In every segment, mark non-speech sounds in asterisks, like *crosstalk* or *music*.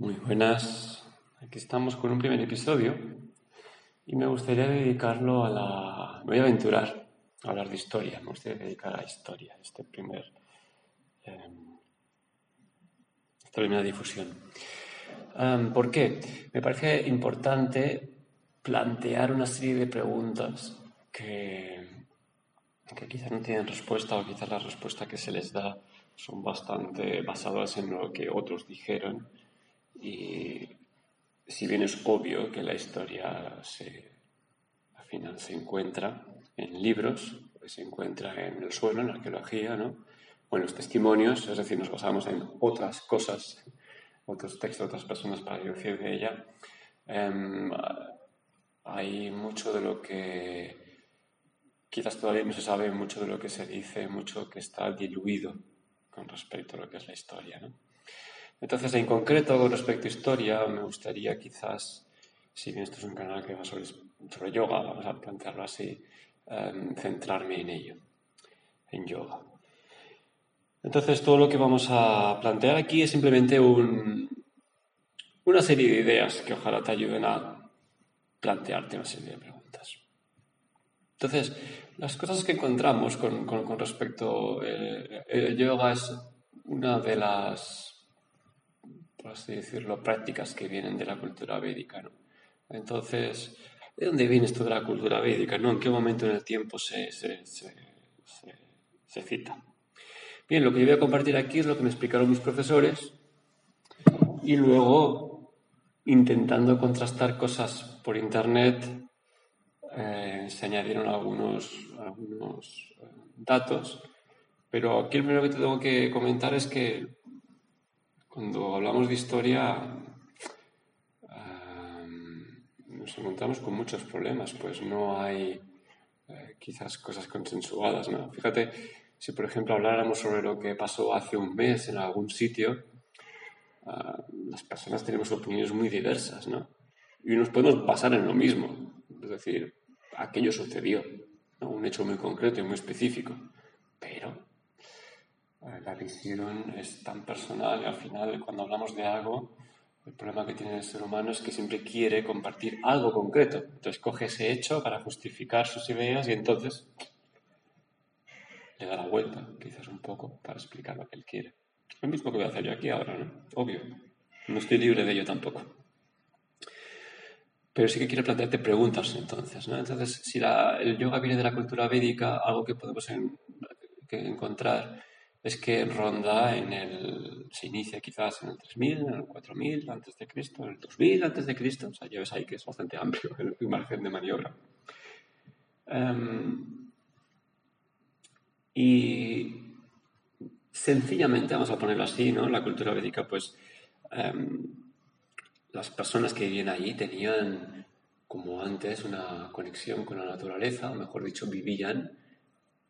Muy buenas. Aquí estamos con un primer episodio y me gustaría dedicarlo a la... Me voy a aventurar a hablar de historia, me gustaría dedicar a historia, este primer... Em, esta primera difusión. Em, ¿Por qué? Me parece importante plantear una serie de preguntas que, que quizás no tienen respuesta o quizás la respuesta que se les da son bastante basadas en lo que otros dijeron y si bien es obvio que la historia se, al final se encuentra en libros, pues se encuentra en el suelo, en la arqueología, ¿no? o en los testimonios, es decir, nos basamos en otras cosas, otros textos, otras personas para deducir de ella. Em, hay mucho de lo que quizás todavía no se sabe, mucho de lo que se dice, mucho que está diluido con respecto a lo que es la historia. ¿no? Entonces, en concreto, con respecto a historia, me gustaría quizás, si bien esto es un canal que va sobre, yoga, vamos a plantearlo así, em, centrarme en ello, en yoga. Entonces, todo lo que vamos a plantear aquí es simplemente una serie de ideas que ojalá te ayuden a plantearte una serie de preguntas. Entonces, las cosas que encontramos con, respecto al eh, yoga es una de las por así decirlo, prácticas que vienen de la cultura védica. ¿no? Entonces, ¿de dónde viene esto de la cultura védica? ¿no? ¿En qué momento en el tiempo se, se, se, cita? Bien, lo que yo voy a compartir aquí es lo que me explicaron mis profesores y luego, intentando contrastar cosas por internet, eh, se añadieron algunos, algunos eh, datos, pero aquí lo primero que te tengo que comentar es que cuando hablamos de historia nos encontramos con muchos problemas, pues no hay eh, quizás cosas consensuadas. ¿no? Fíjate, si por ejemplo habláramos sobre lo que pasó hace un mes en algún sitio, ah, las personas tenemos opiniones muy diversas, ¿no? Y nos podemos basar en lo mismo, es decir, aquello sucedió, un hecho muy concreto y muy específico, pero la visión es tan personal y al final cuando hablamos de algo, el problema que tiene el ser humano es que siempre quiere compartir algo concreto. Entonces coge ese hecho para justificar sus ideas y entonces le da la vuelta, quizás un poco, para explicar lo que él quiere. Lo mismo que voy a hacer yo aquí ahora, ¿no? Obvio. No estoy libre de ello tampoco. Pero sí que quiero plantearte preguntas entonces, ¿no? Entonces, si el yoga viene de la cultura védica, algo que podemos encontrar es que ronda en el, se inicia quizás en el 3000, en el 4000 antes de Cristo, en el 2000 antes de Cristo, o sea, ya ves ahí que es bastante amplio *laughs* el margen de maniobra. Em, y sencillamente, vamos a ponerlo así, ¿no? La cultura védica, pues em, las personas que vivían allí tenían, como antes, una conexión con la naturaleza, o mejor dicho, vivían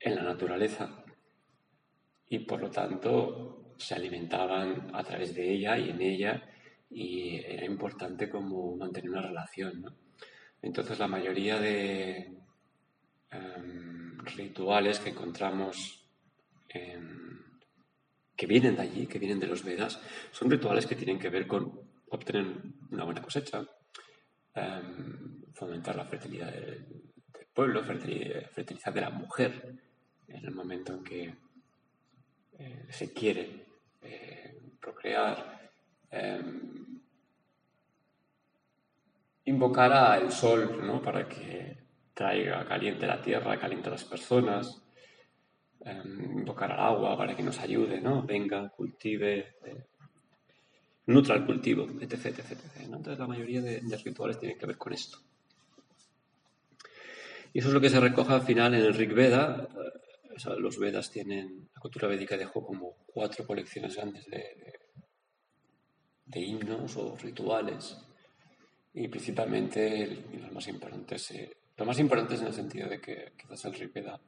en la naturaleza y por lo tanto se alimentaban a través de ella y en ella y era importante como mantener una relación. ¿no? Entonces la mayoría de em, rituales que encontramos que vienen de allí, que vienen de los Vedas, son rituales que tienen que ver con obtener una buena cosecha, em, fomentar la fertilidad del, pueblo, fertilizar de la mujer en el momento en que eh, se quiere eh, procrear, em, invocar al sol ¿no? para que traiga caliente la tierra, caliente a las personas, em, invocar al agua para que nos ayude, ¿no? venga, cultive, eh, nutra el cultivo, etc. etc, Entonces la mayoría de, de rituales tienen que ver con esto. Y eso es lo que se recoge al final en el Rig Veda, los Vedas tienen, la cultura védica dejó como cuatro colecciones grandes de, de, himnos o rituales y principalmente los más importantes, eh, más importantes en el sentido de que quizás el Veda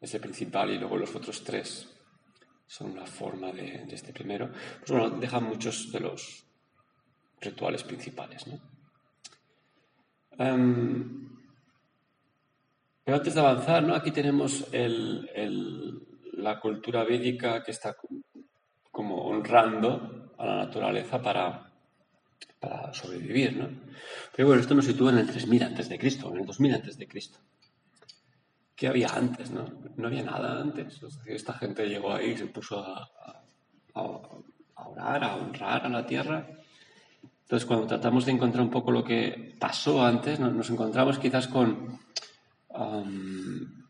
es el principal y luego los otros tres son la forma de, este primero, pues bueno, dejan muchos de los rituales principales, ¿no? Em, pero antes de avanzar, ¿no? aquí tenemos la cultura védica que está como honrando a la naturaleza para sobrevivir, ¿no? Pero bueno, esto nos sitúa en el 3000 antes de Cristo, en el 2000 antes de Cristo. ¿Qué había antes, no? No había nada antes. esta gente llegó ahí y se puso a, orar, a honrar a la tierra. Entonces, cuando tratamos de encontrar un poco lo que pasó antes, nos, encontramos quizás con um,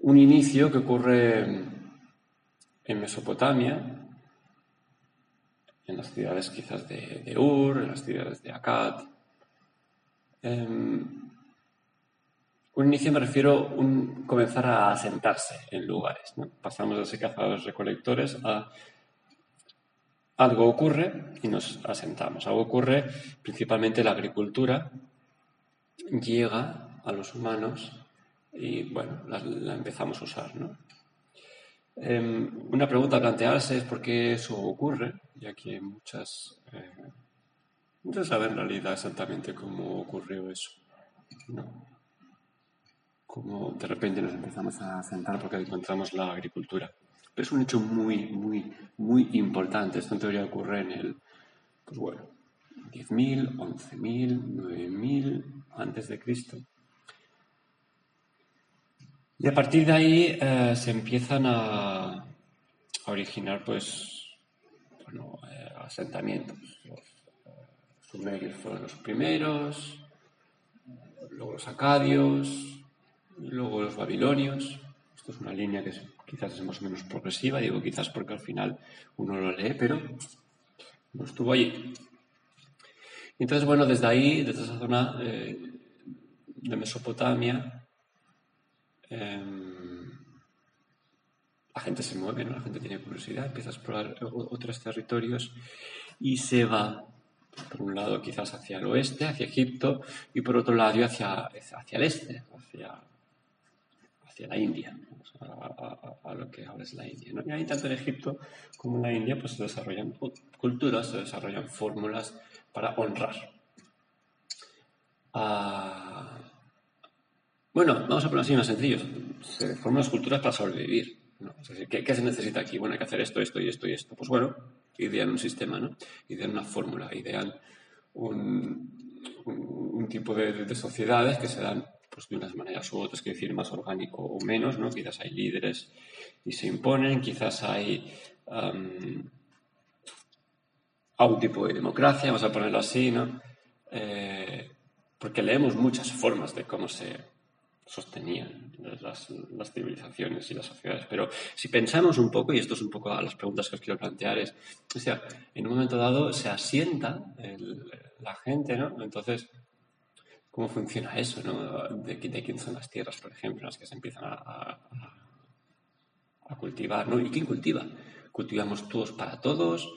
un inicio que ocurre en Mesopotamia, en las ciudades quizás de, Ur, en las ciudades de Akkad. Em, un inicio me refiero a comenzar a asentarse en lugares. Pasamos de ser cazadores recolectores a algo ocurre y nos asentamos. Algo ocurre, principalmente la agricultura, llega a los humanos y bueno, la, empezamos a usar. Em, una pregunta a plantearse es por qué eso ocurre, ya que muchas eh, no se sabe en realidad exactamente cómo ocurrió eso. ¿no? Como de repente nos empezamos a sentar porque encontramos la agricultura. Pero es un hecho muy, muy, muy importante. Esto en teoría ocurre en el, pues bueno, 10.000, 11.000, 9.000 antes de Cristo. Y a partir de ahí eh, se empiezan a, originar, pues, bueno, eh, asentamientos. Los eh, sumerios fueron los primeros, luego los acadios, luego los babilonios. Esto es una línea que quizás es más o menos progresiva, digo quizás porque al final uno lo lee, pero no estuvo allí. Entonces, bueno, desde ahí, desde esa zona de Mesopotamia, Em, la gente se mueve, ¿no? la gente tiene curiosidad, empieza a explorar otros territorios y se va, por un lado quizás hacia el oeste, hacia Egipto, y por otro lado hacia, hacia el este, hacia, hacia la India, a, lo que ahora es la India. ¿no? Y ahí tanto en Egipto como en la India pues, se desarrollan culturas, se desarrollan fórmulas para honrar. a bueno, vamos a ponerlo así más sencillo. Se forman las culturas para sobrevivir. ¿qué, se necesita aquí? Bueno, hay que hacer esto, esto y esto y esto. Pues bueno, idean un sistema, ¿no? Idean una fórmula, idean un, tipo de, sociedades que se dan pues, de unas maneras u otras, que decir más orgánico o menos, ¿no? Quizás hay líderes y se imponen, quizás hay un tipo de democracia, vamos a ponerlo así, ¿no? Eh, porque leemos muchas formas de cómo se sostenían las, civilizaciones y las sociedades. Pero si pensamos un poco, y esto es un poco a las preguntas que os quiero plantear, es, o sea, en un momento dado se asienta la gente, ¿no? Entonces, ¿cómo funciona eso. De, quién son las tierras, por ejemplo, las que se empiezan a, cultivar. ¿Y quién cultiva? ¿Cultivamos todos para todos?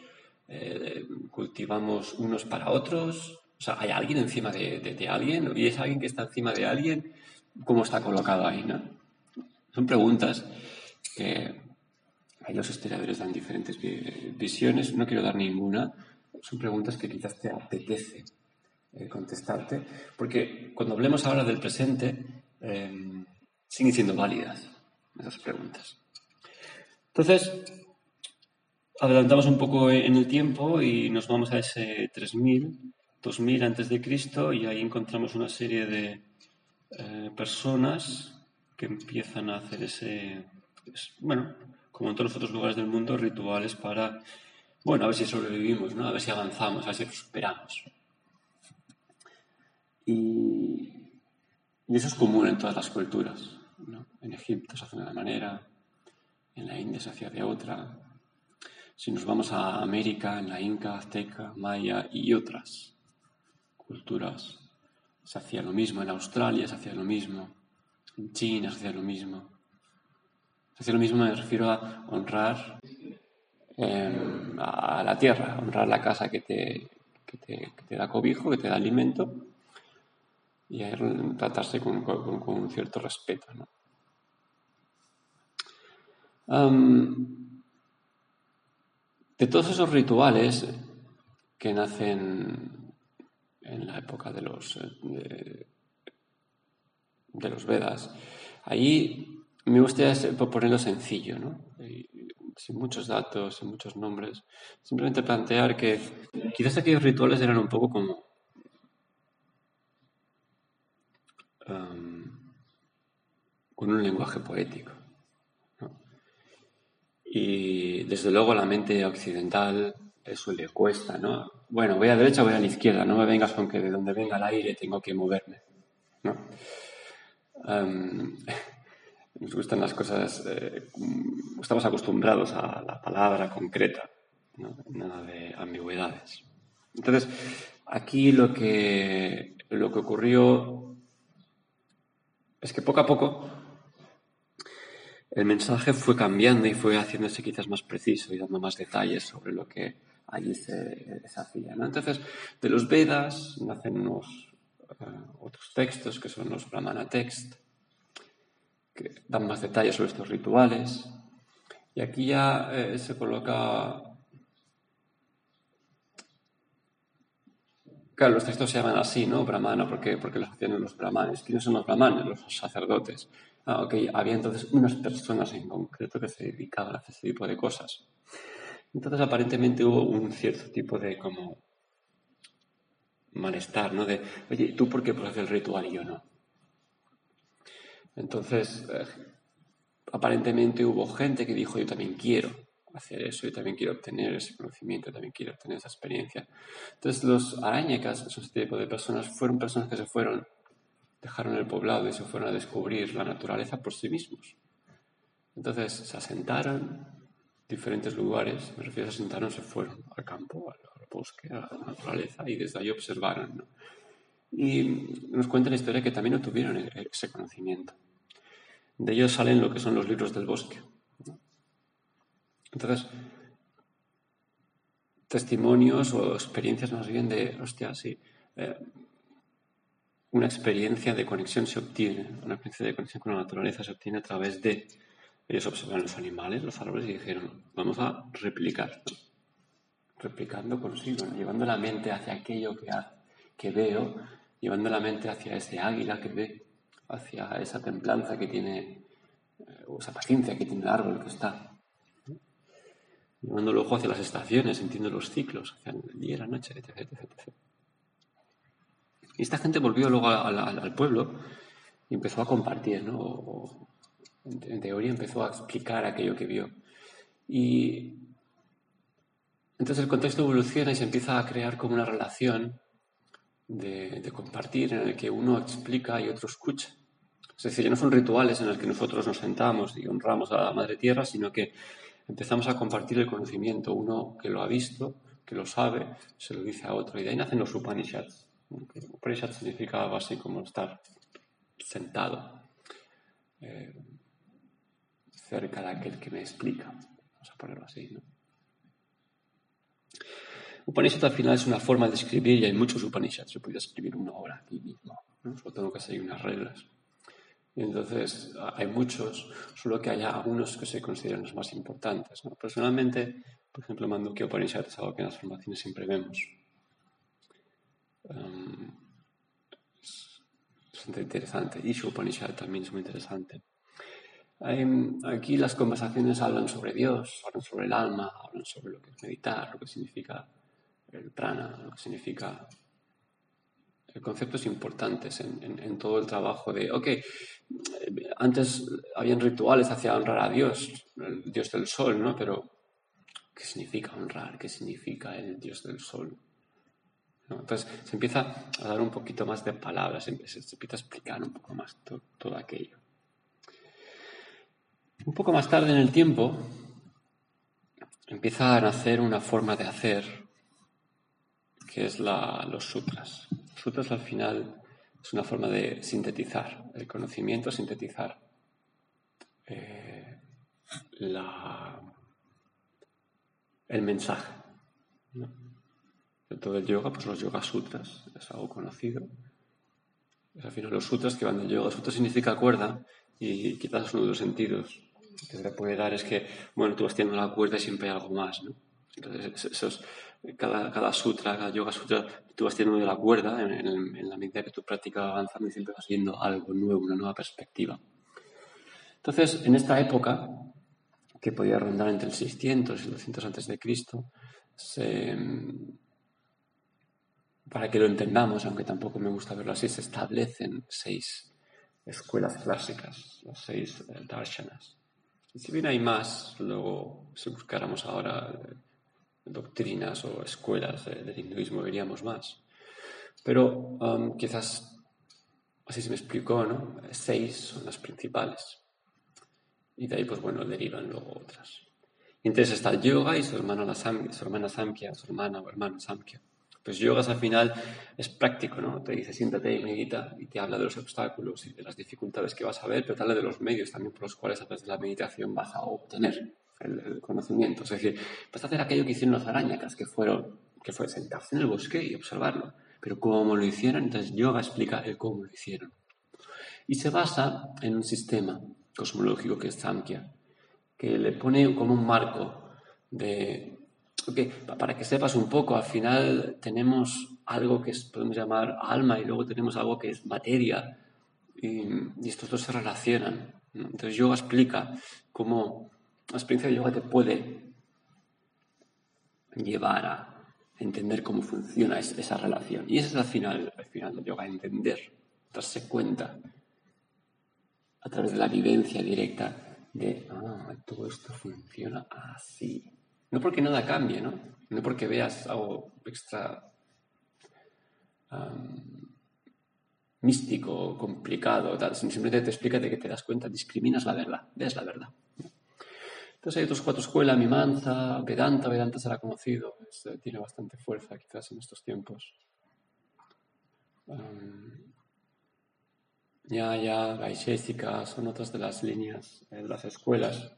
Eh, ¿Cultivamos unos para otros? O sea, ¿hay alguien encima de alguien? ¿Y es alguien que está encima de alguien? cómo está colocado ahí, ¿no? Son preguntas que ahí los historiadores dan diferentes visiones, no quiero dar ninguna, son preguntas que quizás te apetece eh, contestarte, porque cuando hablemos ahora del presente, em, siguen siendo válidas esas preguntas. Entonces, adelantamos un poco en el tiempo y nos vamos a ese 3000, 2000 antes de Cristo y ahí encontramos una serie de, eh, personas que empiezan a hacer ese, bueno, como en todos los otros lugares del mundo, rituales para, bueno, a ver si sobrevivimos, ¿no? A ver si avanzamos, a ver si prosperamos. Y, eso es común en todas las culturas, ¿no? En Egipto se hace de una manera, en la India se hacía de otra. Si nos vamos a América, en la Inca, Azteca, Maya y otras culturas se hacía lo mismo, en Australia se hacía lo mismo, en China se hacía lo mismo. Se hacía lo mismo, me refiero a honrar em, a la tierra, honrar la casa que te, te, da cobijo, que te da alimento, y tratarse con, un cierto respeto. de todos esos rituales que nacen en la época de los, de, los Vedas. Ahí me gustaría ponerlo sencillo, ¿no? sin muchos datos, sin muchos nombres. Simplemente plantear que quizás aquellos rituales eran un poco como um, con un lenguaje poético. Y desde luego la mente occidental eso le cuesta, ¿no? Bueno, voy a la derecha, voy a la izquierda, no me vengas con que de donde venga el aire tengo que moverme, ¿no? Um, *laughs* nos gustan las cosas, eh, estamos acostumbrados a la palabra concreta, nada de ambigüedades. Entonces, aquí lo que, lo que ocurrió es que poco a poco el mensaje fue cambiando y fue haciéndose quizás más preciso y dando más detalles sobre lo que allí se, hacía. Entonces, de los Vedas nacen unos eh, otros textos que son los Brahmana Text, que dan más detalles sobre estos rituales. Y aquí ya eh, se coloca... Claro, los textos se llaman así, ¿no? Brahmana, porque, porque los hacían los brahmanes. ¿Quiénes son los brahmanes? Los sacerdotes. Ah, ok, había entonces unas personas en concreto que se dedicaban a hacer ese tipo de cosas. Entonces, aparentemente hubo un cierto tipo de como malestar, ¿no? De, oye, ¿tú por qué puedes hacer el ritual y yo no? Entonces, eh, aparentemente hubo gente que dijo, yo también quiero hacer eso, yo también quiero obtener ese conocimiento, también quiero obtener esa experiencia. Entonces, los arañacas, esos tipos de personas, fueron personas que se fueron, dejaron el poblado y se fueron a descubrir la naturaleza por sí mismos. Entonces, se asentaron en diferentes lugares, me refiero a se asentaron, se fueron al campo, al, bosque, a la naturaleza y desde ahí observaron. Y nos cuenta la historia que también no tuvieron e-, ese conocimiento. De ellos salen lo que son los libros del bosque. Entonces, testimonios o experiencias más bien de, hostia, sí, eh, una experiencia de conexión se obtiene, una experiencia de conexión con la naturaleza se obtiene a través de, ellos observan los animales, los árboles y dijeron, vamos a replicar, replicando consigo, llevando la mente hacia aquello que, que veo, llevando la mente hacia ese águila que ve, hacia esa templanza que tiene, eh, o esa paciencia que tiene el árbol que está. Llevando el ojo hacia las estaciones, sintiendo los ciclos, hacia el día y la noche, etc. etc, Y esta gente volvió luego al, pueblo y empezó a compartir, ¿no? en teoría empezó a explicar aquello que vio. Y entonces el contexto evoluciona y se empieza a crear como una relación de, compartir en el que uno explica y otro escucha. Es decir, ya no son rituales en los que nosotros nos sentamos y honramos a la Madre Tierra, sino que empezamos a compartir el conocimiento. Uno que lo ha visto, que lo sabe, se lo dice a otro. Y de ahí nacen los Upanishads. Upanishad significa algo así como estar sentado eh, cerca de aquel que me explica. Vamos a ponerlo así, ¿no? Upanishad al final es una forma de escribir y hay muchos Upanishads. Yo podría escribir una obra aquí mismo, solo tengo que seguir unas reglas. Entonces hay muchos, solo que hay algunos que se consideran los más importantes. Personalmente, por ejemplo, Mandukya Upanishad es algo que en las formaciones siempre vemos. Um, es bastante interesante. Ishu Upanishad también es muy interesante. aquí las conversaciones hablan sobre Dios, hablan sobre el alma, hablan sobre lo que es meditar, lo que significa el prana, lo que significa conceptos importantes en, todo el trabajo de, ok, antes habían rituales hacia honrar a Dios, el Dios del Sol, ¿no? Pero, ¿qué significa honrar? ¿Qué significa el Dios del Sol? Entonces se empieza a dar un poquito más de palabras, se empieza, a explicar un poco más todo aquello. Un poco más tarde en el tiempo empieza a nacer una forma de hacer que es los sutras. Sutras al final es una forma de sintetizar el conocimiento, sintetizar eh, el mensaje. De todo el yoga, pues los yoga sutras, es algo conocido. Al final los sutras que van del yoga. Sutra significa cuerda y quizás uno de los sentidos que se puede dar es que, bueno, tú vas teniendo la cuerda y siempre hay algo más, ¿no? Entonces, esos, cada, cada sutra, cada yoga sutra, tú vas teniendo la cuerda en, la medida que tu práctica va avanzando y siempre vas viendo algo nuevo, una nueva perspectiva. Entonces, en esta época, que podía rondar entre el 600 y el 200 antes de Cristo, para que lo entendamos, aunque tampoco me gusta verlo así, se establecen seis escuelas clásicas, las seis eh, darshanas. Y si bien hay más, luego si buscáramos ahora doctrinas o escuelas del hinduismo veríamos más. Pero um, quizás, así se me explicó, ¿no? Seis son las principales. Y de ahí, pues bueno, derivan luego otras. Entonces está el yoga y su hermana, la su hermana Samkhya, su hermana o hermano Samkhya. Pues yoga al final es práctico, ¿no? Te dice siéntate y medita y te habla de los obstáculos y de las dificultades que vas a ver, pero te habla de los medios también por los cuales a través de la meditación vas a obtener el, conocimiento. Es decir, vas a hacer aquello que hicieron los arañacas, que fueron, que fue sentarse en el bosque y observarlo. Pero cómo lo hicieron, entonces yoga explica el cómo lo hicieron. Y se basa en un sistema cosmológico que es Samkhya, que le pone como un marco de... Okay, para que sepas un poco, al final tenemos algo que podemos llamar alma y luego tenemos algo que es materia y, y estos dos se relacionan. Entonces yoga explica cómo la experiencia de yoga te puede llevar a entender cómo funciona esa relación. Y ese es el final, el final del yoga, entender, darse cuenta a través de la vivencia directa de, ah, todo esto funciona así. No porque nada cambie, ¿no? No porque veas algo extra místico, complicado, simplemente te explica de que te das cuenta, discriminas la verdad, ves la verdad. Entonces hay otros cuatro escuelas, Mimanza, Vedanta, Vedanta será conocido, tiene bastante fuerza quizás en estos tiempos. Ya, ya, Vaishesika son otras de las líneas de las escuelas.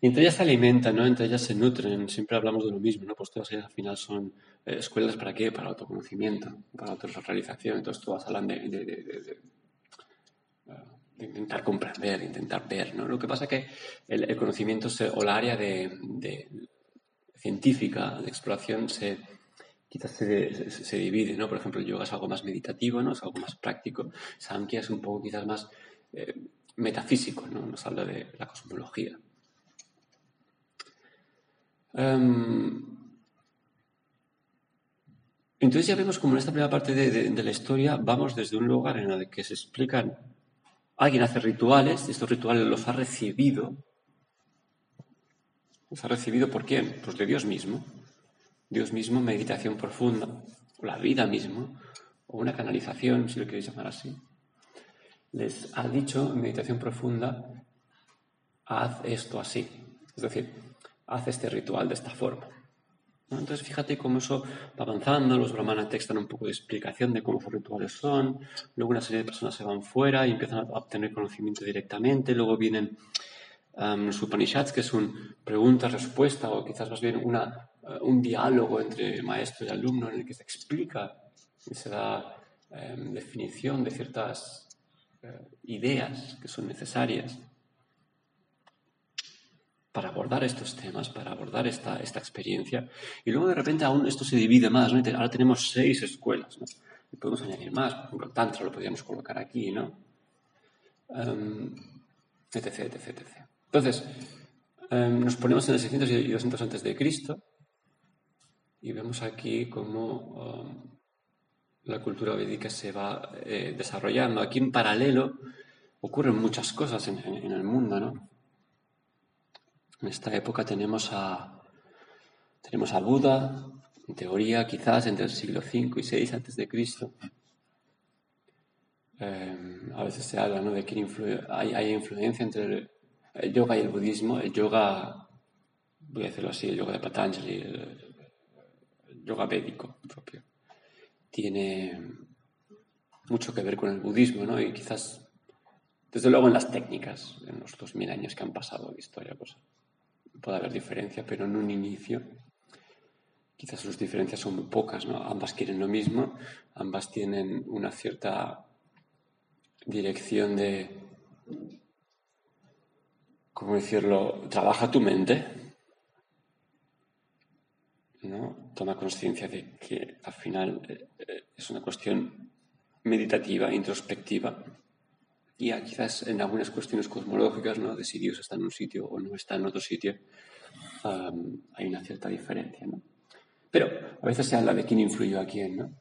Y entre ellas se alimentan, ¿no? Entre ellas se nutren, siempre hablamos de lo mismo, ¿no? Pues todas ellas al final son eh, escuelas para qué? Para autoconocimiento, para autorrealización. Entonces todas hablan de de intentar comprender, de intentar ver. ¿no? Lo que pasa es que el, conocimiento o la área de, científica, de exploración, se, quizás se, divide. ¿no? Por ejemplo, el yoga es algo más meditativo, ¿no? es algo más práctico. Samkhya es un poco quizás más eh, metafísico, ¿no? nos habla de la cosmología. Em, entonces ya vemos como en esta primera parte de, la historia vamos desde un lugar en el que se explican Alguien hace rituales y estos rituales los ha recibido. ¿Los ha recibido por quién? Pues de Dios mismo. Dios mismo, meditación profunda, o la vida mismo, o una canalización, si lo queréis llamar así. Les ha dicho en meditación profunda, haz esto así. Es decir, haz este ritual de esta forma. Entonces, fíjate cómo eso va avanzando, los brahmanas textan un poco de explicación de cómo sus rituales son, luego una serie de personas se van fuera y empiezan a obtener conocimiento directamente, luego vienen los Upanishads, que es un pregunta-respuesta o quizás más bien una, uh, un diálogo entre maestro y alumno en el que se explica y se da um, definición de ciertas uh, ideas que son necesarias para abordar estos temas, para abordar esta, esta experiencia. Y luego de repente aún esto se divide más, ¿no? Ahora tenemos seis escuelas, ¿no? Podemos añadir más, por ejemplo, Tantra lo podríamos colocar aquí, ¿no? Um, etc, etc. Entonces, um, nos ponemos en el 600 y 200 antes de Cristo y vemos aquí cómo um, la cultura védica se va eh, desarrollando. Aquí en paralelo ocurren muchas cosas en el mundo, ¿no? En esta época tenemos a, tenemos a Buda, en teoría quizás entre el siglo V y VI antes de Cristo. Em, a veces se habla de que hay, influencia entre el, yoga y el budismo. El yoga, voy a decirlo así, el yoga de Patanjali, el, yoga védico propio, tiene mucho que ver con el budismo, ¿no? Y quizás, desde luego en las técnicas, en los dos mil años que han pasado de historia, pues puede haber diferencia, pero en un inicio quizás sus diferencias son muy pocas, ¿no? Ambas quieren lo mismo, ambas tienen una cierta dirección de, ¿cómo decirlo? Trabaja tu mente, ¿no? Toma conciencia de que al final eh, es una cuestión meditativa, introspectiva, y quizás en algunas cuestiones cosmológicas, ¿no? de si Dios está en un sitio o no está en otro sitio, hay una cierta diferencia. ¿no? Pero a veces se habla de quién influyó a quién. ¿no?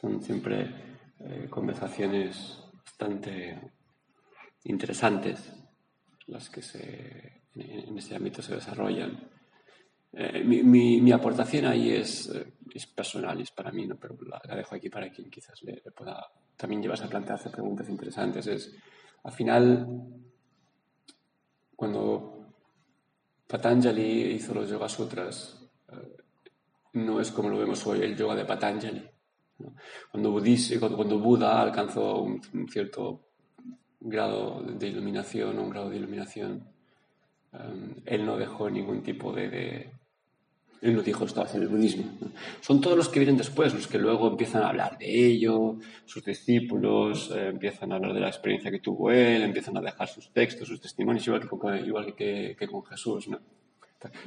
Son siempre eh, conversaciones bastante interesantes las que se, en, este ámbito se desarrollan. Eh, mi, aportación ahí es, eh, es, personal, es para mí, ¿no? pero la, dejo aquí para quien quizás le, pueda también llevarse a plantearse preguntas interesantes. Es, al final, cuando Patanjali hizo los Yoga Sutras, eh, no es como lo vemos hoy, el yoga de Patanjali. Cuando, cuando, Buda alcanzó un, cierto grado de iluminación, un grado de iluminación, él no dejó ningún tipo de él no dijo esto hacia el budismo. Son todos los que vienen después, los que luego empiezan a hablar de ello, sus discípulos eh, empiezan a hablar de la experiencia que tuvo él, empiezan a dejar sus textos, sus testimonios, igual que con, Jesús. ¿no?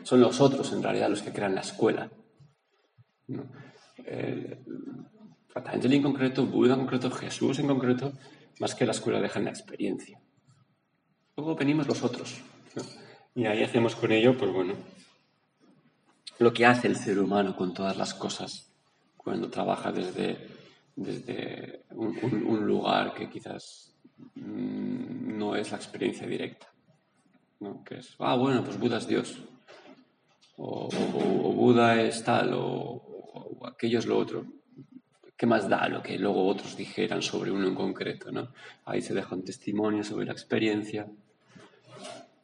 Son los otros, en realidad, los que crean la escuela. ¿no? En concreto, Buda en concreto, Jesús en concreto, más que la escuela dejan la experiencia. Luego venimos los otros. Y ahí hacemos con ello, pues bueno, lo que hace el ser humano con todas las cosas cuando trabaja desde, desde un, lugar que quizás mm, no es la experiencia directa. ¿no? Que es, ah, bueno, pues Buda es Dios. O, Buda es tal, o, aquello es lo otro. ¿Qué más da lo que luego otros dijeran sobre uno en concreto? ¿no? Ahí se deja un testimonio sobre la experiencia.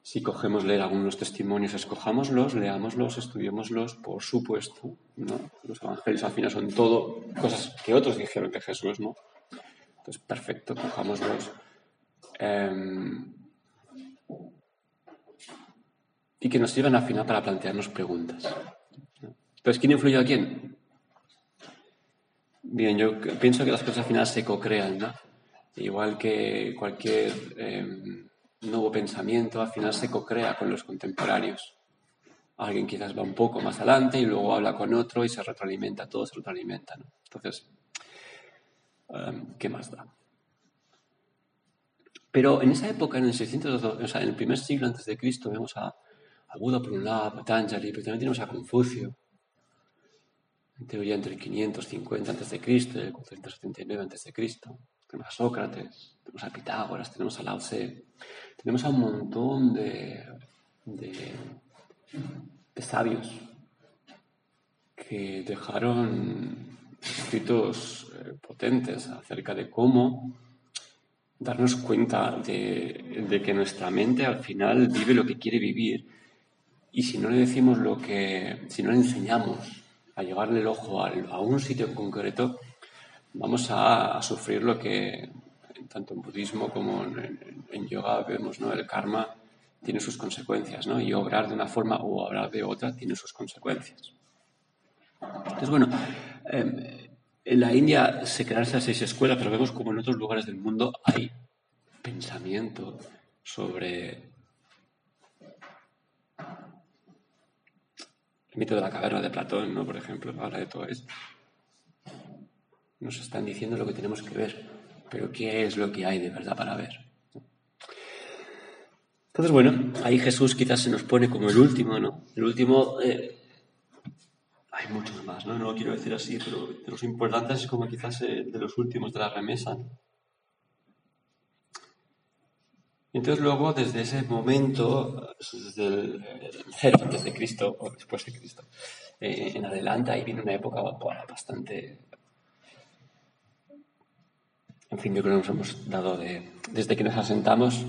Si cogemos leer algunos testimonios, escojámoslos, leámoslos, estudiémoslos, por supuesto, ¿no? Los evangelios al final son todo cosas que otros dijeron de Jesús, ¿no? Entonces, perfecto, cojámoslos. Em, y que nos sirvan al final para plantearnos preguntas. Entonces, ¿quién influyó a quién? Bien, yo pienso que las cosas al final se co-crean, ¿no? Igual que cualquier em, nuevo pensamiento al final se co-crea con los contemporáneos. Alguien quizás va un poco más adelante y luego habla con otro y se retroalimenta, todo se retroalimenta. Entonces, em, ¿qué más da? Pero en esa época, en el 600, o sea, en el primer siglo antes de Cristo, vemos a, a Buda por un lado, a Patanjali, pero también tenemos a Confucio, en teoría entre el 550 a.C. y el 479 a.C. Tenemos a Sócrates, tenemos a Pitágoras, tenemos a Lao Tse, tenemos a un montón de, de, sabios que dejaron escritos eh, potentes acerca de cómo darnos cuenta de, de, que nuestra mente al final vive lo que quiere vivir. Y si no le decimos lo que, si no le enseñamos a llevarle el ojo a, un sitio en concreto, vamos a, sufrir lo que tanto en budismo como en, yoga vemos, ¿no? El karma tiene sus consecuencias, ¿no? Y obrar de una forma o obrar de otra tiene sus consecuencias. Entonces, bueno, em, en la India se crearon esas seis escuelas, pero vemos como en otros lugares del mundo hay pensamiento sobre El mito de la caverna de Platón, ¿no? Por ejemplo, habla de todo esto. Nos están diciendo lo que tenemos que ver, pero ¿qué es lo que hay de verdad para ver? Entonces, bueno, ahí Jesús quizás se nos pone como el último, ¿no? El último, eh, hay muchos más, ¿no? No lo quiero decir así, pero de los importantes es como quizás eh, de los últimos de la remesa, ¿no? Entonces luego, desde ese momento, desde el, cero antes de Cristo o después de Cristo, eh, en adelante, ahí viene una época bastante... En fin, yo creo que nos hemos dado de... Desde que nos asentamos,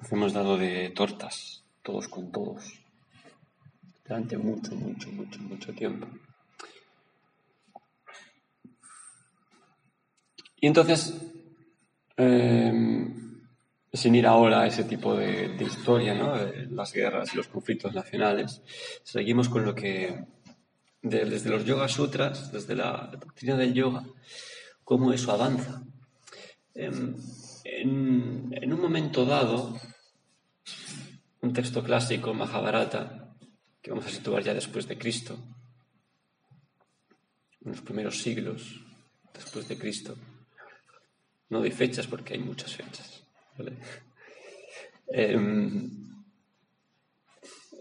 nos hemos dado de tortas, todos con todos, durante mucho, mucho, mucho, mucho tiempo. Y entonces, eh, sin ir ahora a ese tipo de, historia, ¿no? las guerras y los conflictos nacionales, seguimos con lo que, desde los Yoga Sutras, desde la doctrina del yoga, cómo eso avanza. En, en, un momento dado, un texto clásico, Mahabharata, que vamos a situar ya después de Cristo, en los primeros siglos después de Cristo, No doy fechas porque hay muchas fechas. Em,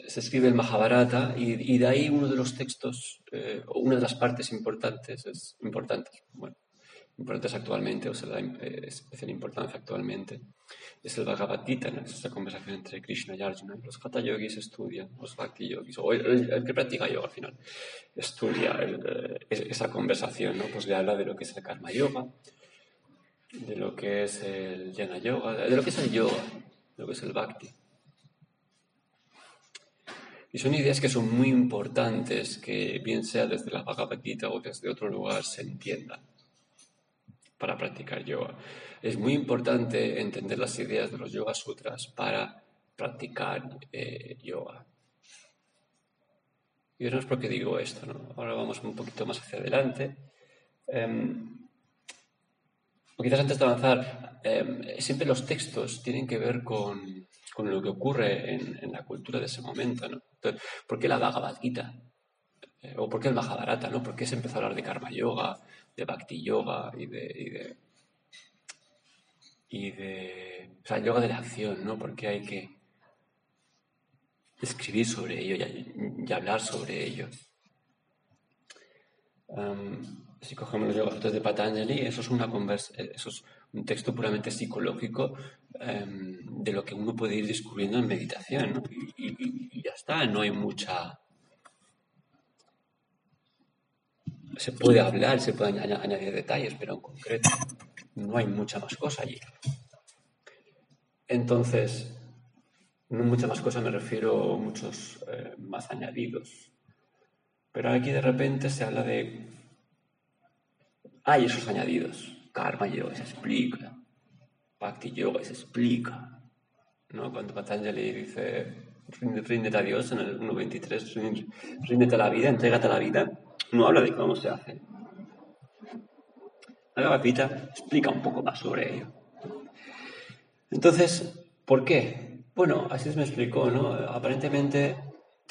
se escribe el Mahabharata y, de ahí uno de los textos, eh, una de las partes importantes, es importantes, bueno, importantes actualmente, o sea, de especial importancia actualmente, es el Bhagavad Gita, es esa conversación entre Krishna y Arjuna. Los Hatha Yogis estudian, los Bhakti Yogis, o el, que practica yoga al final, estudia eh, esa conversación, ¿no? Pues le habla de lo que es el Karma Yoga, de lo que es el Jnana Yoga, de lo que es el yoga, de lo que es el Bhakti. Y son ideas que son muy importantes que, bien sea desde la Bhagavad Gita o desde otro lugar, se entiendan para practicar yoga. Es muy importante entender las ideas de los Yoga Sutras para practicar eh, yoga. Y es por qué digo esto, ¿no? Ahora vamos un poquito más hacia adelante. Em, o quizás antes de avanzar, em, siempre los textos tienen que ver con, lo que ocurre en, la cultura de ese momento, ¿no? ¿por qué la Bhagavad Gita? Eh, ¿O por qué el Mahabharata, no? ¿Por qué se empezó a hablar de Karma Yoga, de Bhakti Yoga y de, y de, o sea, yoga de la acción, ¿no? Porque hay que escribir sobre ello y, hablar sobre ello. si cogemos los yogas de Patanjali, eso es, una conversa, eso es un texto puramente psicológico de lo que uno puede ir descubriendo en meditación, ¿no? y, ya está, no hay mucha... Se puede hablar, se pueden añadir detalles, pero en concreto no hay mucha más cosa allí. Entonces, no mucha más cosa me refiero muchos eh, más añadidos. Pero aquí de repente se habla de... Hay esos añadidos. Karma Yoga se explica. Bhakti Yoga se explica. ¿no? Cuando Patanjali dice, ríndete a Dios en el 1.23, ríndete a la vida, entrégate a la vida, no habla de cómo se hace. La Gavapita explica un poco más sobre ello. Entonces, ¿por qué? Bueno, así se me explicó, ¿no? Aparentemente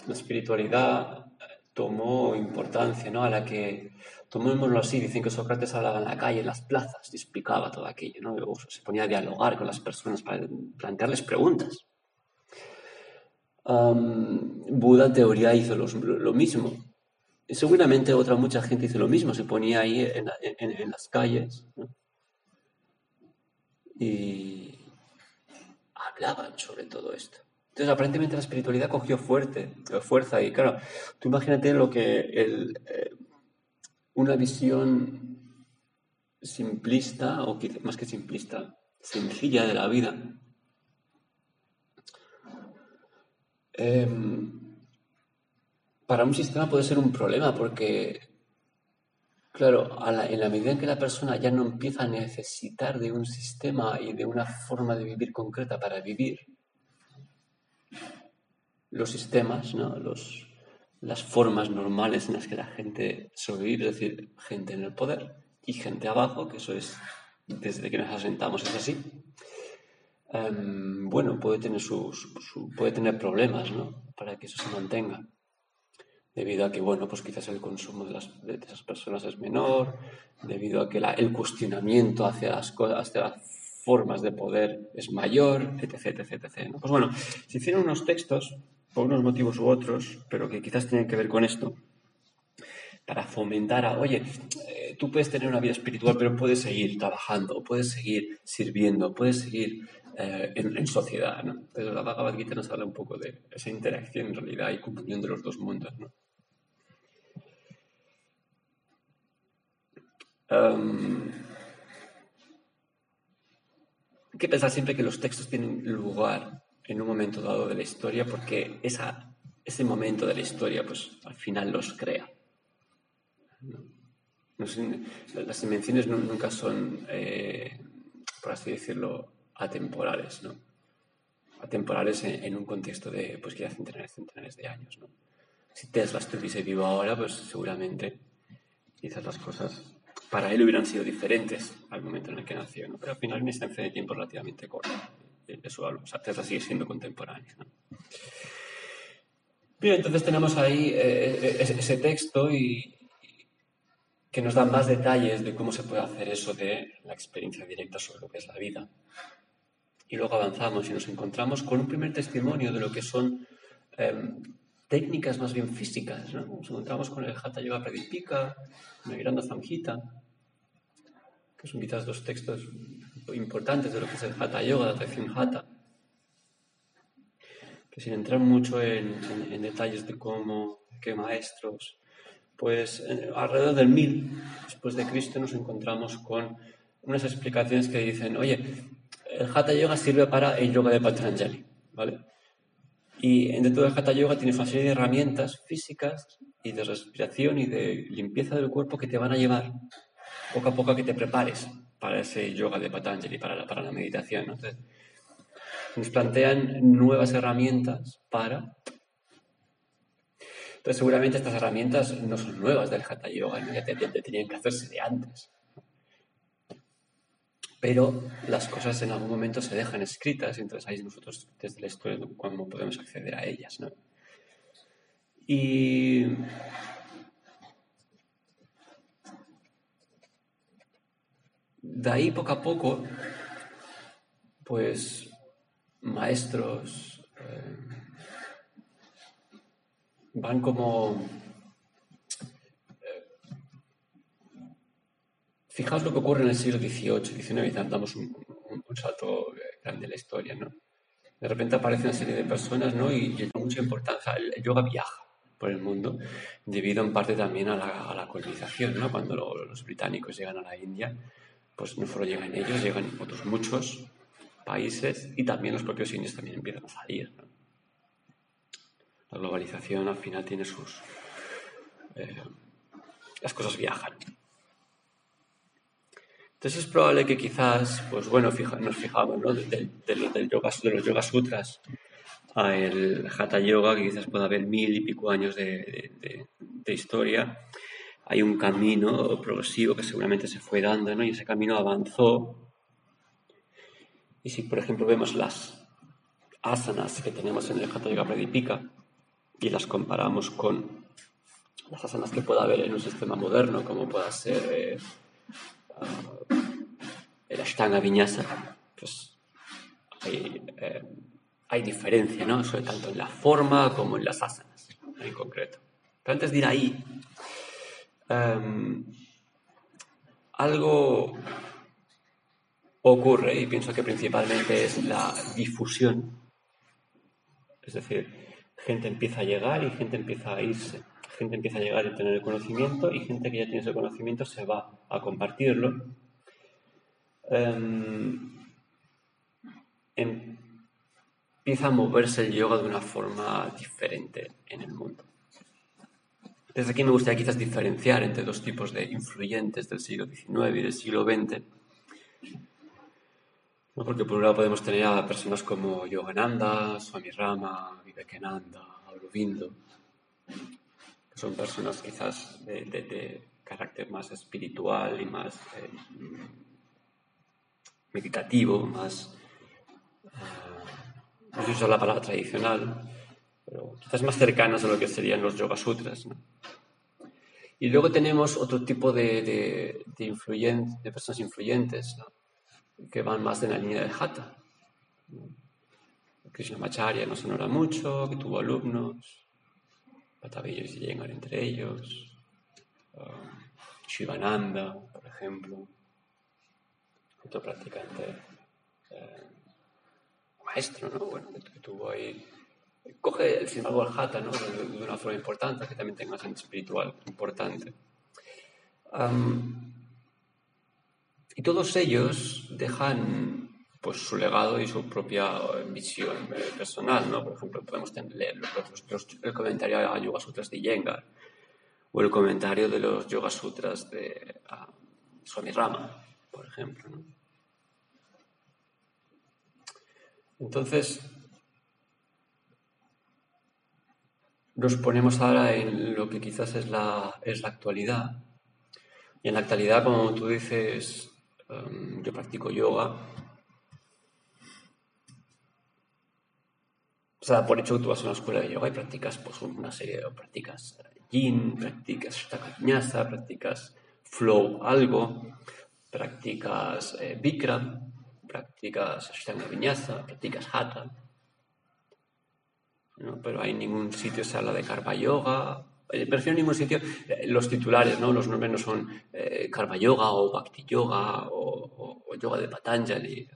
la espiritualidad tomó importancia, ¿no? A la que, tomémoslo así, dicen que Sócrates hablaba en la calle, en las plazas, y explicaba todo aquello, ¿no? se ponía a dialogar con las personas para plantearles preguntas. Buda, en teoría, hizo lo mismo seguramente otra mucha gente hizo lo mismo, se ponía ahí en, las calles y hablaban sobre todo esto. Entonces, aparentemente la espiritualidad cogió fuerte, fuerza y claro, tú imagínate lo que eh, una visión simplista, o más que simplista, sencilla de la vida, em, para un sistema puede ser un problema porque, claro, en la medida en que la persona ya no empieza a necesitar de un sistema y de una forma de vivir concreta para vivir, los sistemas, ¿no? Los, las formas normales en las que la gente sobrevive, es decir, gente en el poder y gente abajo, que eso es desde que nos asentamos es así, em, bueno, puede tener, puede tener problemas ¿no? para que eso se mantenga debido a que, bueno, pues quizás el consumo de, las, esas personas es menor, debido a que el cuestionamiento hacia las, hacia las formas de poder es mayor, etc, etc, etc. Pues bueno, se hicieron unos textos, por unos motivos u otros, pero que quizás tienen que ver con esto, para fomentar a, oye, eh, tú puedes tener una vida espiritual, pero puedes seguir trabajando, puedes seguir sirviendo, puedes seguir eh, en, sociedad, ¿no? Entonces la Bhagavad Gita nos habla un poco de esa interacción en realidad y comunión de los dos mundos, ¿no? Hay que pensar siempre que los textos tienen lugar en un momento dado de la historia porque ese momento de la historia pues al final los crea. las dimensiones nunca son, eh, por así decirlo, atemporales, ¿no? Atemporales en, un contexto de, pues, que centenares, centenares de años, ¿no? Si Tesla estuviese vivo ahora, pues seguramente quizás las cosas para él hubieran sido diferentes al momento en el que nació, ¿no? Pero al final una distancia de tiempo relativamente corta. Eso O sea, Tesla sigue siendo contemporáneo, ¿no? Bien, entonces tenemos ahí eh, ese texto y, que nos da más detalles de cómo se puede hacer eso de la experiencia directa sobre lo que es la vida. Y luego avanzamos y nos encontramos con un primer testimonio de lo que son em, técnicas más bien físicas. Nos encontramos con el Hatha Yoga Pradipika, Miranda Samhita, que son quizás dos textos importantes de lo que es el Hatha Yoga, la tradición Hatha, que sin entrar mucho en, detalles de cómo, qué maestros, pues alrededor del mil después de Cristo nos encontramos con unas explicaciones que dicen, oye, el Hatha Yoga sirve para el yoga de Patanjali, ¿vale? Y dentro del Hatha Yoga tienes una serie de herramientas físicas y de respiración y de limpieza del cuerpo que te van a llevar poco a poco a que te prepares para ese yoga de Patanjali, para la, para la meditación. Entonces, nos plantean nuevas herramientas para... Entonces, seguramente estas herramientas no son nuevas del Hatha Yoga, ya tenían que hacerse de antes pero las cosas en algún momento se dejan escritas y entonces ahí nosotros desde la historia cómo podemos acceder a ellas. ¿no? Y de ahí poco a poco, pues maestros eh, van como Fijaos lo que ocurre en el siglo XVIII, XIX, damos un, salto grande en la historia, ¿no? De repente aparece una serie de personas, ¿no? Y, y mucha importancia. El, yoga viaja por el mundo, debido en parte también a la, colonización, ¿no? Cuando los británicos llegan a la India, pues no solo llegan ellos, llegan otros muchos países y también los propios indios también empiezan a salir, ¿no? La globalización al final tiene sus... Eh, las cosas viajan. Entonces es probable que quizás, pues bueno, nos fijamos ¿no? de, los Yoga Sutras a el Hatha Yoga, que quizás pueda haber mil y pico años de, historia. Hay un camino progresivo que seguramente se fue dando, ¿no? Y ese camino avanzó. Y si, por ejemplo, vemos las asanas que tenemos en el Hatha Yoga Pradipika y las comparamos con las asanas que pueda haber en un sistema moderno, como pueda ser eh, el Ashtanga Vinyasa, pues eh, hay, diferencia, ¿no? Sobre tanto en la forma como en las asanas, en concreto. Pero antes de ir ahí, em, algo ocurre y pienso que principalmente es la difusión. Es decir, gente empieza a llegar y gente empieza a irse gente empieza a llegar y tener el conocimiento y gente que ya tiene ese conocimiento se va a compartirlo. Em, empieza a moverse el yoga de una forma diferente en el mundo. Desde aquí me gustaría quizás diferenciar entre dos tipos de influyentes del siglo XIX y del siglo XX. Porque por un lado podemos tener a personas como Yogananda, Swami Rama, Vivekananda, Aurobindo, son personas quizás de, carácter más espiritual y más eh, meditativo, más, uh, no sé si la palabra tradicional, pero quizás más cercanas a lo que serían los Yoga Sutras. Y luego tenemos otro tipo de, de, de personas influyentes que van más en la línea de Hatha. Krishnamacharya no sonora mucho, que tuvo alumnos, Patavillos y llegan entre ellos, um, Shivananda, por ejemplo, otro practicante, eh, maestro, ¿no? Bueno, que, tuvo ahí, coge el hatha, ¿no? De, una forma importante, que también tenga gente espiritual importante. Um, y todos ellos dejan pues su legado y su propia visión eh, personal, ¿no? Por ejemplo, podemos leer el comentario a Yoga Sutras de Iyengar o el comentario de los Yoga Sutras de Swami Rama, por ejemplo, Entonces, nos ponemos ahora en lo que quizás es la, es la actualidad. Y en la actualidad, como tú dices, em, yo practico yoga, O sea, por hecho que tú vas a una escuela de yoga y practicas pues, una serie de prácticas yin, practicas vinyasa, practicas flow algo, practicas eh, Bikram, practicas Ashtanga Vinyasa, practicas Hatha, ¿no? pero hay ningún sitio se habla de Karma Yoga, eh, prefiero ningún sitio, eh, los titulares, ¿no? Los nombres no son eh, Karma Yoga o Bhakti Yoga o, Yoga de Patanjali,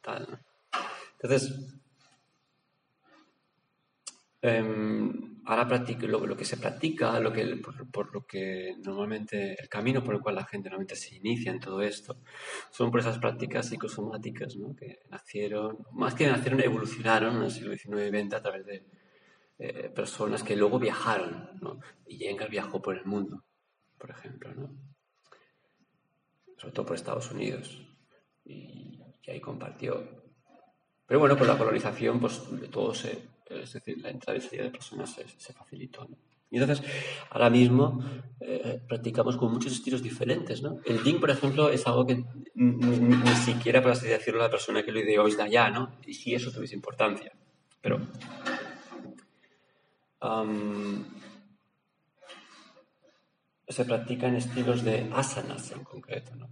Entonces, em, ahora practico, lo, que se practica, lo que, por, lo que normalmente, el camino por el cual la gente normalmente se inicia en todo esto, son por esas prácticas psicosomáticas, ¿no? Que nacieron, más que nacieron, evolucionaron en el siglo XIX y XX a través de eh, personas que luego viajaron, ¿no? Y Jenga viajó por el mundo, por ejemplo, ¿no? Sobre todo por Estados Unidos. Y, ahí compartió. Pero bueno, con la colonización, pues todo se, es decir, la entrada y salida de personas se, facilitó, Y entonces, ahora mismo eh, practicamos con muchos estilos diferentes, ¿no? El Ding, por ejemplo, es algo que ni, siquiera, por así decirlo, la persona que lo ideó es de allá, ¿no? Y si eso tuviese importancia. Pero se practica en estilos de asanas en concreto, ¿no?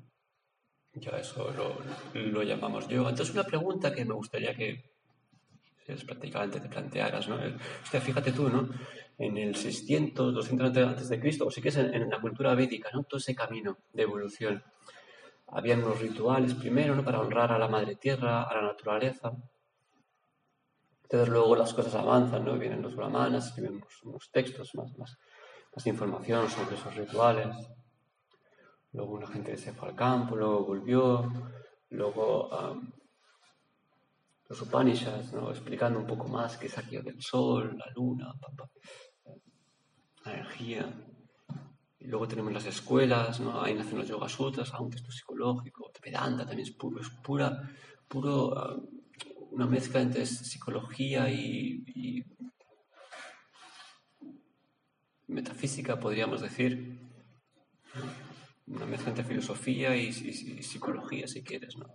Ya eso lo, llamamos yoga. Entonces, una pregunta que me gustaría que es prácticamente te plantearas, ¿no? Hostia, fíjate tú, ¿no? En el 600, 200 antes de Cristo, o si quieres en, en, la cultura védica, ¿no? Todo ese camino de evolución. Habían unos rituales primero, ¿no? Para honrar a la madre tierra, a la naturaleza. Entonces luego las cosas avanzan, ¿no? Vienen los brahmanas, escriben unos, textos, más, más, más información sobre esos rituales. Luego una gente se fue al campo, luego volvió, luego los Upanishads, ¿no? explicando un poco más qué es aquello del sol, la luna, la energía. Y luego tenemos las escuelas, ¿no? ahí nacen los Yoga Sutras, un texto psicológico, Vedanta también es puro, es pura, puro una mezcla entre psicología y, metafísica, podríamos decir. Una mezcla entre filosofía y, psicología, si quieres, ¿no?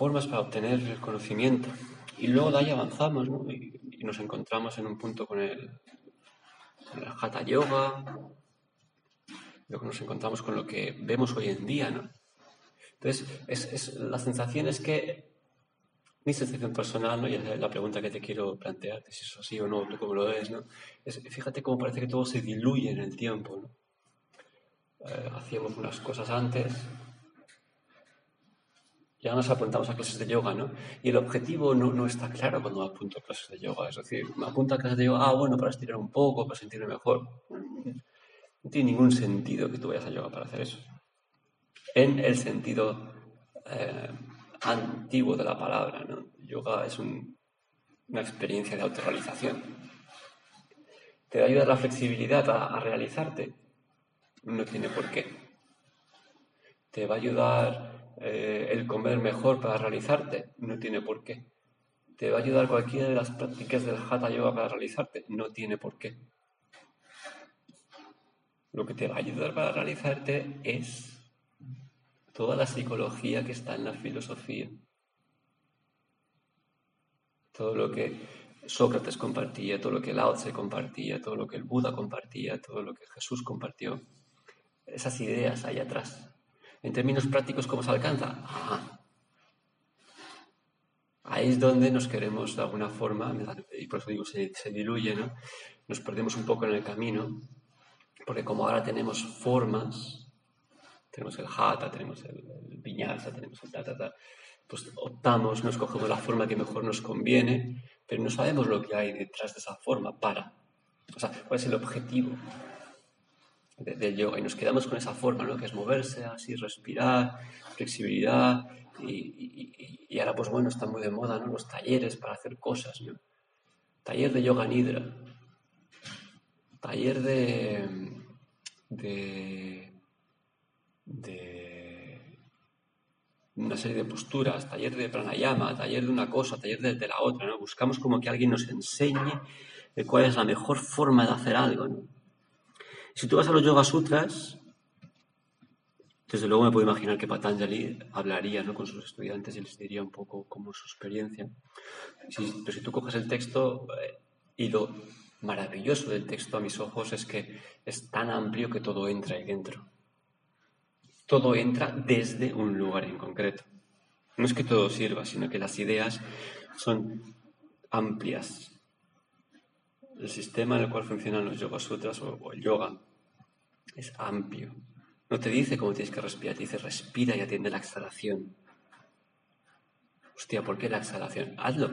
Formas para obtener el conocimiento. Y luego de ahí avanzamos, ¿no? Y, nos encontramos en un punto con el, con el Hatha Yoga. Luego nos encontramos con lo que vemos hoy en día, ¿no? Entonces, es, la sensación es que mi sensación personal, ¿no? y es la pregunta que te quiero plantear, si es así o no, tú cómo lo ves, ¿no? Es, fíjate cómo parece que todo se diluye en el tiempo, ¿no? Eh, hacíamos unas cosas antes, ya nos apuntamos a clases de yoga, ¿no? Y el objetivo no, no está claro cuando apunto a clases de yoga, es decir, me apunto a clases de yoga, ah, bueno, para estirar un poco, para sentirme mejor. No tiene ningún sentido que tú vayas a yoga para hacer eso. En el sentido... Eh, antiguo de la palabra. ¿no? Yoga es una experiencia de autorrealización. ¿Te ayuda la flexibilidad a, realizarte? No tiene por qué. ¿Te va a ayudar eh, el comer mejor para realizarte? No tiene por qué. ¿Te va a ayudar cualquiera de las prácticas del Hatha Yoga para realizarte? No tiene por qué. Lo que te va a ayudar para realizarte es toda la psicología que está en la filosofía. Todo lo que Sócrates compartía, todo lo que Lao Tse compartía, todo lo que el Buda compartía, todo lo que Jesús compartió. Esas ideas ahí atrás. En términos prácticos, ¿cómo se alcanza? Ahí es donde nos queremos, de alguna forma, y por eso digo, se, se diluye, ¿no? Nos perdemos un poco en el camino, porque como ahora tenemos formas, tenemos el hatha, tenemos el, el tenemos el ta, ta, ta, pues optamos, nos cogemos la forma que mejor nos conviene, pero no sabemos lo que hay detrás de esa forma para. O sea, cuál es el objetivo del yoga. Y nos quedamos con esa forma, ¿no? Que es moverse, así, respirar, flexibilidad. Y, y, ahora, pues bueno, están muy de moda, ¿no? Los talleres para hacer cosas, ¿no? Taller de yoga nidra. Taller de, de de una serie de posturas, taller de pranayama, taller de una cosa, taller de, la otra, ¿no? Buscamos como que alguien nos enseñe cuál es la mejor forma de hacer algo, ¿no? Si tú vas a los Yoga Sutras, desde luego me puedo imaginar que Patanjali hablaría ¿no? con sus estudiantes y les diría un poco cómo su experiencia. pero si tú coges el texto, eh, y lo maravilloso del texto a mis ojos es que es tan amplio que todo entra ahí dentro todo entra desde un lugar en concreto. No es que todo sirva, sino que las ideas son amplias. El sistema en el cual funcionan los Yoga Sutras o, el yoga es amplio. No te dice cómo tienes que respirar, te dice respira y atiende la exhalación. Hostia, ¿por qué la exhalación? Hazlo.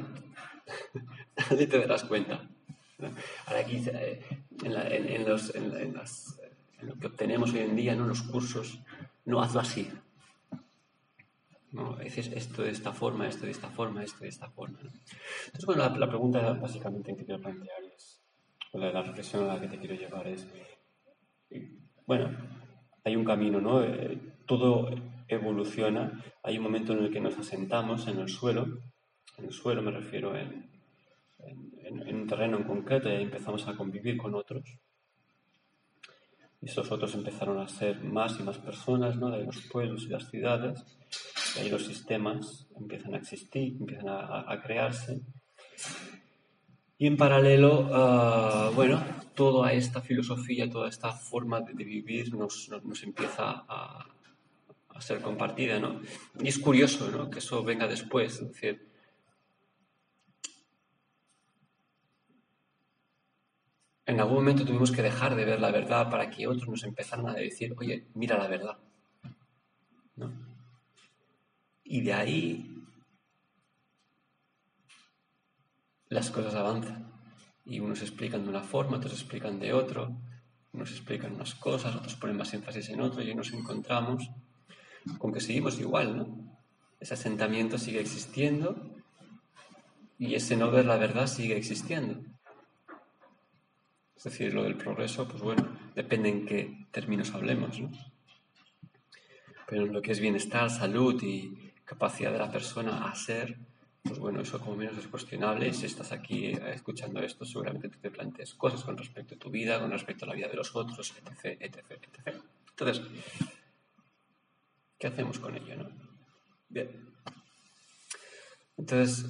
*laughs* Hazlo te darás cuenta. Ahora aquí, eh, en, los, en, lo que obtenemos hoy en día, ¿no? los cursos, no hazlo así. No, es esto de esta forma, esto de esta forma, esto de esta forma. Entonces, bueno, la, pregunta básicamente que quiero plantear es, o la, reflexión a la que te quiero llevar es, bueno, hay un camino, ¿no? Eh, todo evoluciona, hay un momento en el que nos asentamos en el suelo, en el suelo me refiero en, en, un terreno en concreto y ahí empezamos a convivir con otros. Y esos otros empezaron a ser más y más personas, ¿no? De los pueblos y las ciudades. Y ahí los sistemas empiezan a existir, empiezan a, crearse. Y en paralelo, uh, bueno, toda esta filosofía, toda esta forma de, vivir nos, nos, empieza a, a, ser compartida, ¿no? Y es curioso, ¿no? Que eso venga después, es en algún momento tuvimos que dejar de ver la verdad para que otros nos empezaran a decir, oye, mira la verdad. Y de ahí las cosas avanzan. Y unos explican de una forma, otros explican de otro, unos explican unas cosas, otros ponen más énfasis en otro y nos encontramos con que seguimos igual, ¿no? Ese asentamiento sigue existiendo y ese no ver la verdad sigue existiendo. Es decir, lo del progreso, pues bueno, depende en qué términos hablemos, ¿no? Pero en lo que es bienestar, salud y capacidad de la persona a ser, pues bueno, eso como menos es cuestionable. Si estás aquí eh, escuchando esto, seguramente te plantees cosas con respecto a tu vida, con respecto a la vida de los otros, etc., etc., etc. Entonces, ¿qué hacemos con ello, no? Bien. Entonces,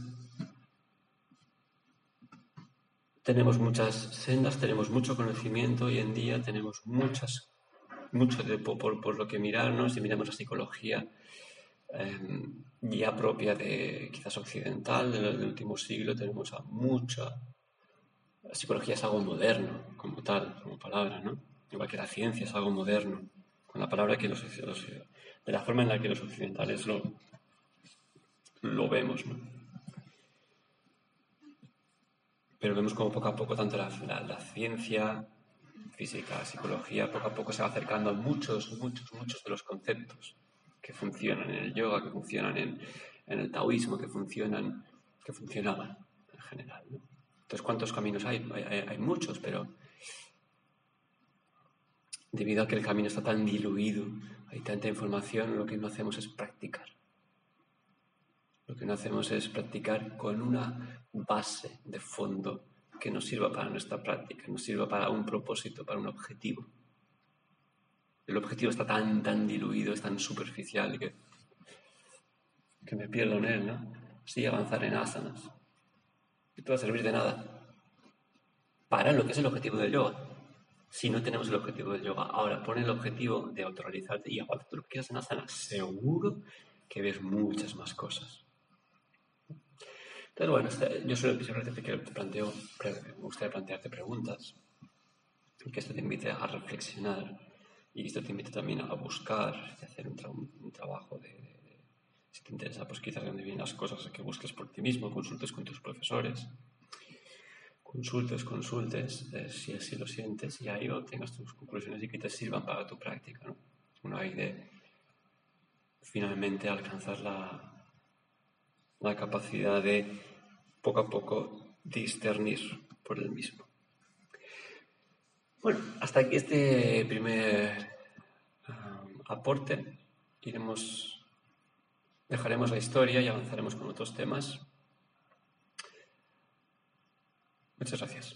tenemos muchas sendas, tenemos mucho conocimiento hoy en día, tenemos muchas, mucho de, por, lo que mirarnos, si miramos la psicología em, ya propia de quizás occidental, del, último siglo, tenemos a mucha... La psicología es algo moderno, como tal, como palabra, ¿no? Igual que la ciencia es algo moderno, con la palabra que los, de la forma en la que los occidentales lo, lo vemos, ¿no? pero vemos como poco a poco tanto la, ciencia, física, psicología, poco a poco se va acercando a muchos, muchos, muchos de los conceptos que funcionan en el yoga, que funcionan en, el taoísmo, que funcionan, que funcionaban en general. Entonces, ¿cuántos caminos hay? hay? muchos, pero debido a que el camino está tan diluido, hay tanta información, lo que no hacemos es practicar. Lo que no hacemos es practicar con una base de fondo que nos sirva para nuestra práctica, nos sirva para un propósito, para un objetivo. El objetivo está tan, tan diluido, es tan superficial que, que me pierdo en él, ¿no? Sí, avanzar en asanas. Y va a servir de nada. Para lo que es el objetivo del yoga. Si no tenemos el objetivo del yoga, ahora pon el objetivo de autorrealizarte y aguanta lo que en asanas. Seguro que ves muchas más cosas. Entonces, bueno, este, yo te, quiero, te planteo, me gustaría plantearte preguntas, que esto te invite a reflexionar y esto te invite también a buscar y hacer un, trabajo de, si te interesa, pues quizás de dónde vienen las cosas, que busques por ti mismo, consultes con tus profesores, consultes, consultes, eh, si así lo sientes, y ahí obtengas tus conclusiones y que te sirvan para tu práctica, ¿no? Uno hay de finalmente alcanzar la, la capacidad de poco a poco discernir por el mismo. Bueno, hasta aquí este primer um, aporte. Iremos, dejaremos la historia y avanzaremos con otros temas. Muchas gracias.